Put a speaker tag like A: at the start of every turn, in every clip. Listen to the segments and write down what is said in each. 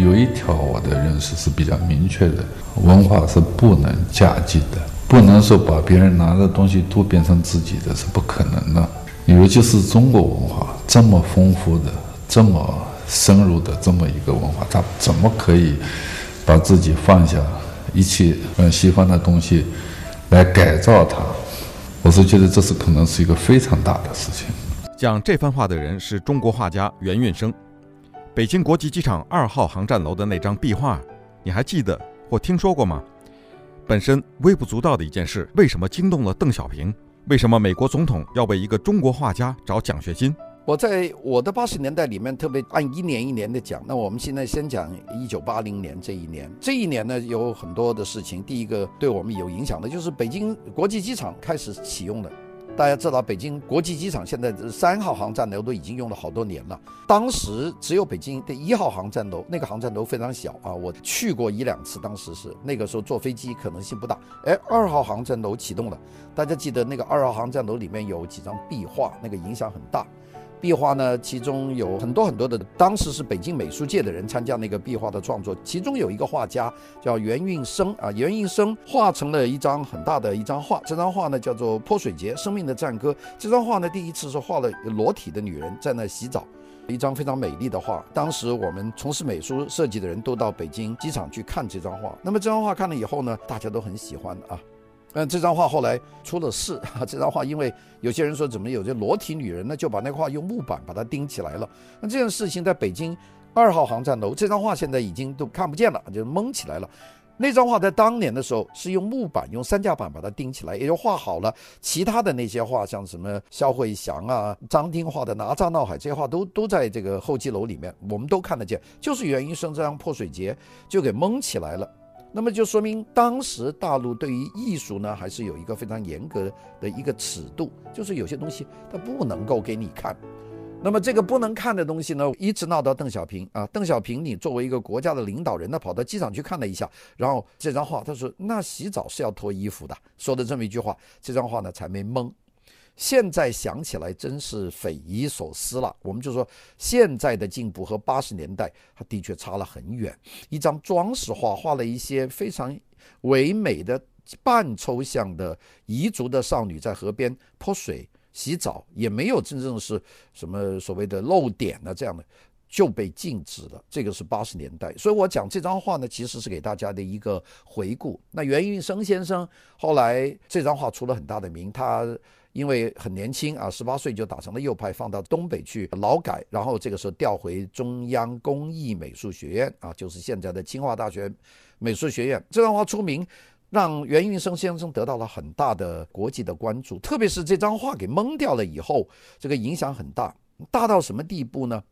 A: 有一条我的认识是比较明确的：文化是不能嫁接的，不能说把别人拿的东西都变成自己的，是不可能的。尤其是中国文化这么丰富的、这么深入的这么一个文化，它怎么可以把自己放下，一起用西方的东西来改造它？我是觉得这是可能是一个非常大的事情。
B: 讲这番话的人是中国画家袁运生。北京国际机场二号航站楼的那张壁画，你还记得或听说过吗？本身微不足道的一件事，为什么惊动了邓小平？为什么美国总统要为一个中国画家找奖学金？
C: 我在我的八十年代里面特别按一年一年的讲。那我们现在先讲一九八零年这一年。这一年呢，有很多的事情。第一个对我们有影响的就是北京国际机场开始启用了。大家知道，北京国际机场现在三号航站楼都已经用了好多年了。当时只有北京的一号航站楼，那个航站楼非常小啊，我去过一两次。当时是那个时候坐飞机可能性不大。哎，二号航站楼启动了，大家记得那个二号航站楼里面有几张壁画，那个影响很大。壁画呢，其中有很多很多的，当时是北京美术界的人参加那个壁画的创作。其中有一个画家叫袁运生啊，袁运生画成了一张很大的一张画，这张画呢叫做《泼水节：生命的赞歌》。这张画呢，第一次是画了裸体的女人在那洗澡，一张非常美丽的画。当时我们从事美术设计的人都到北京机场去看这张画。那么这张画看了以后呢，大家都很喜欢啊。嗯，这张画后来出了事啊！这张画因为有些人说怎么有这裸体女人呢，就把那画用木板把它钉起来了。那这件事情在北京二号航站楼，这张画现在已经都看不见了，就蒙起来了。那张画在当年的时候是用木板、用三夹板把它钉起来，也就画好了。其他的那些画，像什么肖慧祥啊、张丁画的《哪吒闹海》这些画，都都在这个候机楼里面，我们都看得见。就是袁运生这张泼水节就给蒙起来了。那么就说明当时大陆对于艺术呢，还是有一个非常严格的一个尺度，就是有些东西它不能够给你看。那么这个不能看的东西呢，一直闹到邓小平啊。邓小平，你作为一个国家的领导人呢，跑到机场去看了一下，然后这张画，他说那洗澡是要脱衣服的，说的这么一句话，这张画呢才没蒙。现在想起来真是匪夷所思了。我们就说现在的进步和八十年代，它的确差了很远。一张装饰画，画了一些非常唯美的半抽象的彝族的少女在河边泼水洗澡，也没有真正是什么所谓的露点的这样的，就被禁止了。这个是八十年代，所以我讲这张画呢，其实是给大家的一个回顾。那袁运生先生后来这张画出了很大的名，他。因为很年轻啊，十八岁就打成了右派，放到东北去劳改，然后这个时候调回中央工艺美术学院啊，就是现在的清华大学美术学院。这张画出名，让袁运生先生得到了很大的国际的关注，特别是这张画给蒙掉了以后，这个影响很大，大到什么地步呢？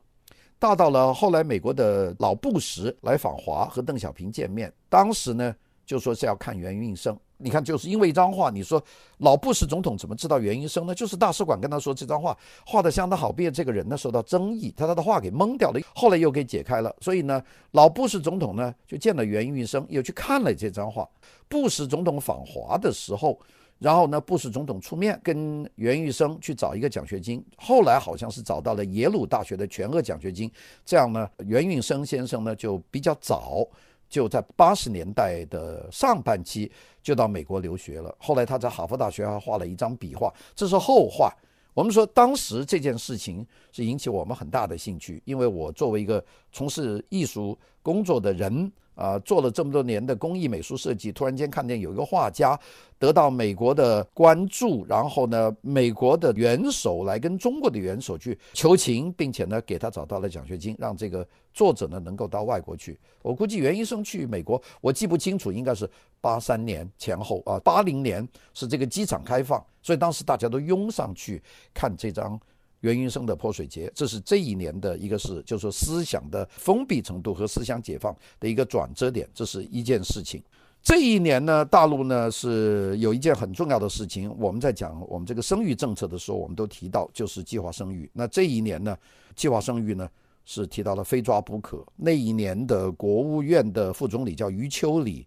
C: 大到了后来美国的老布什来访华和邓小平见面，当时呢就说是要看袁运生。你看，就是因为一张画，你说老布什总统怎么知道袁运生呢？就是大使馆跟他说这张画画得相当好，并且这个人呢受到争议，他他的画给蒙掉了，后来又给解开了。所以呢，老布什总统呢就见了袁运生，又去看了这张画。布什总统访华的时候，然后呢，布什总统出面跟袁运生去找一个奖学金，后来好像是找到了耶鲁大学的全额奖学金。这样呢，袁运生先生呢就比较早。就在八十年代的上半期就到美国留学了，后来他在哈佛大学还画了一张笔画，这是后话。我们说当时这件事情是引起我们很大的兴趣，因为我作为一个从事艺术工作的人。啊，做了这么多年的工艺美术设计，突然间看见有一个画家得到美国的关注，然后呢，美国的元首来跟中国的元首去求情，并且呢，给他找到了奖学金，让这个作者呢能够到外国去。我估计袁医生去美国，我记不清楚，应该是八三年前后啊，八零年是这个机场开放，所以当时大家都拥上去看这张。袁运生的泼水节，这是这一年的一个事，就是说思想的封闭程度和思想解放的一个转折点，这是一件事情。这一年呢，大陆呢是有一件很重要的事情，我们在讲我们这个生育政策的时候，我们都提到就是计划生育。那这一年呢，计划生育呢是提到了非抓不可。那一年的国务院的副总理叫余秋里。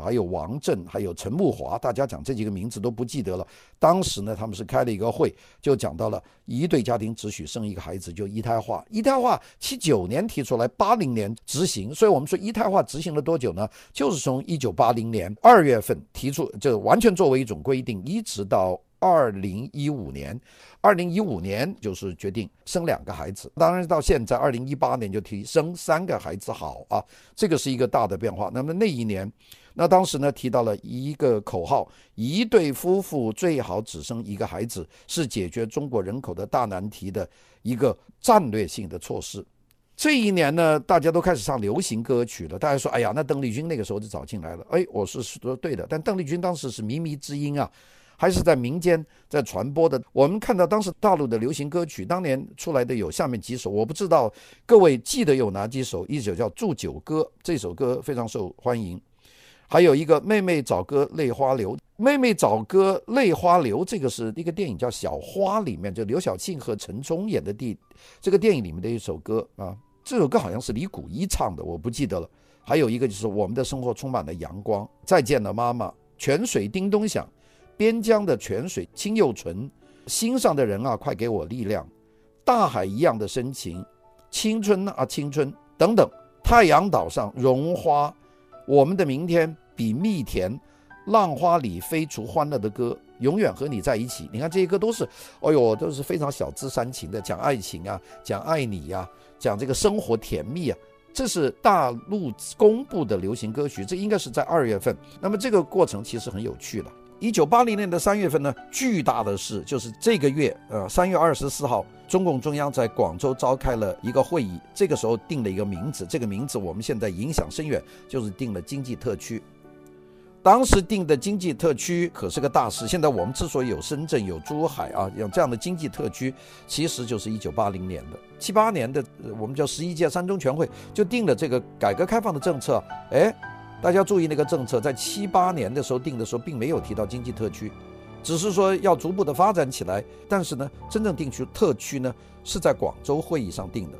C: 还有王震，还有陈慕华，大家讲这几个名字都不记得了。当时呢，他们是开了一个会，就讲到了一对家庭只许生一个孩子，就一胎化。一胎化七九年提出来，八零年执行。所以我们说一胎化执行了多久呢？就是从一九八零年二月份提出，就完全作为一种规定，一直到。二零一五年，二零一五年就是决定生两个孩子。当然到现在，二零一八年就提生三个孩子好啊，这个是一个大的变化。那么那一年，那当时呢提到了一个口号：一对夫妇最好只生一个孩子，是解决中国人口的大难题的一个战略性的措施。这一年呢，大家都开始唱流行歌曲了。大家说：“哎呀，那邓丽君那个时候就早进来了。”哎，我是说对的，但邓丽君当时是靡靡之音啊。还是在民间在传播的。我们看到当时大陆的流行歌曲，当年出来的有下面几首，我不知道各位记得有哪几首。一首叫《祝酒歌》，这首歌非常受欢迎。还有一个《妹妹早歌泪花流》，《妹妹早歌泪花流》这个是一个电影叫《小花》里面，就刘晓庆和陈冲演的第这个电影里面的一首歌啊。这首歌好像是李谷一唱的，我不记得了。还有一个就是我们的生活充满了阳光，再见了妈妈，泉水叮咚响。边疆的泉水清又纯，心上的人啊，快给我力量，大海一样的深情，青春啊青春等等。太阳岛上绒花，我们的明天比蜜甜，浪花里飞出欢乐的歌，永远和你在一起。你看这些歌都是，哎呦，都是非常小资煽情的，讲爱情啊，讲爱你呀、讲这个生活甜蜜啊。这是大陆公布的流行歌曲，这应该是在二月份。那么这个过程其实很有趣了。一九八零年的三月份呢，巨大的事就是这个月，呃，三月二十四号，中共中央在广州召开了一个会议，这个时候定了一个名字，这个名字我们现在影响深远，就是定了经济特区。当时定的经济特区可是个大事，现在我们之所以有深圳、有珠海啊，有这样的经济特区，其实就是一九八零年的七八年的，我们叫十一届三中全会就定了这个改革开放的政策，哎。大家注意，那个政策在七八年的时候定的时候，并没有提到经济特区，只是说要逐步的发展起来。但是呢，真正定出特区呢，是在广州会议上定的。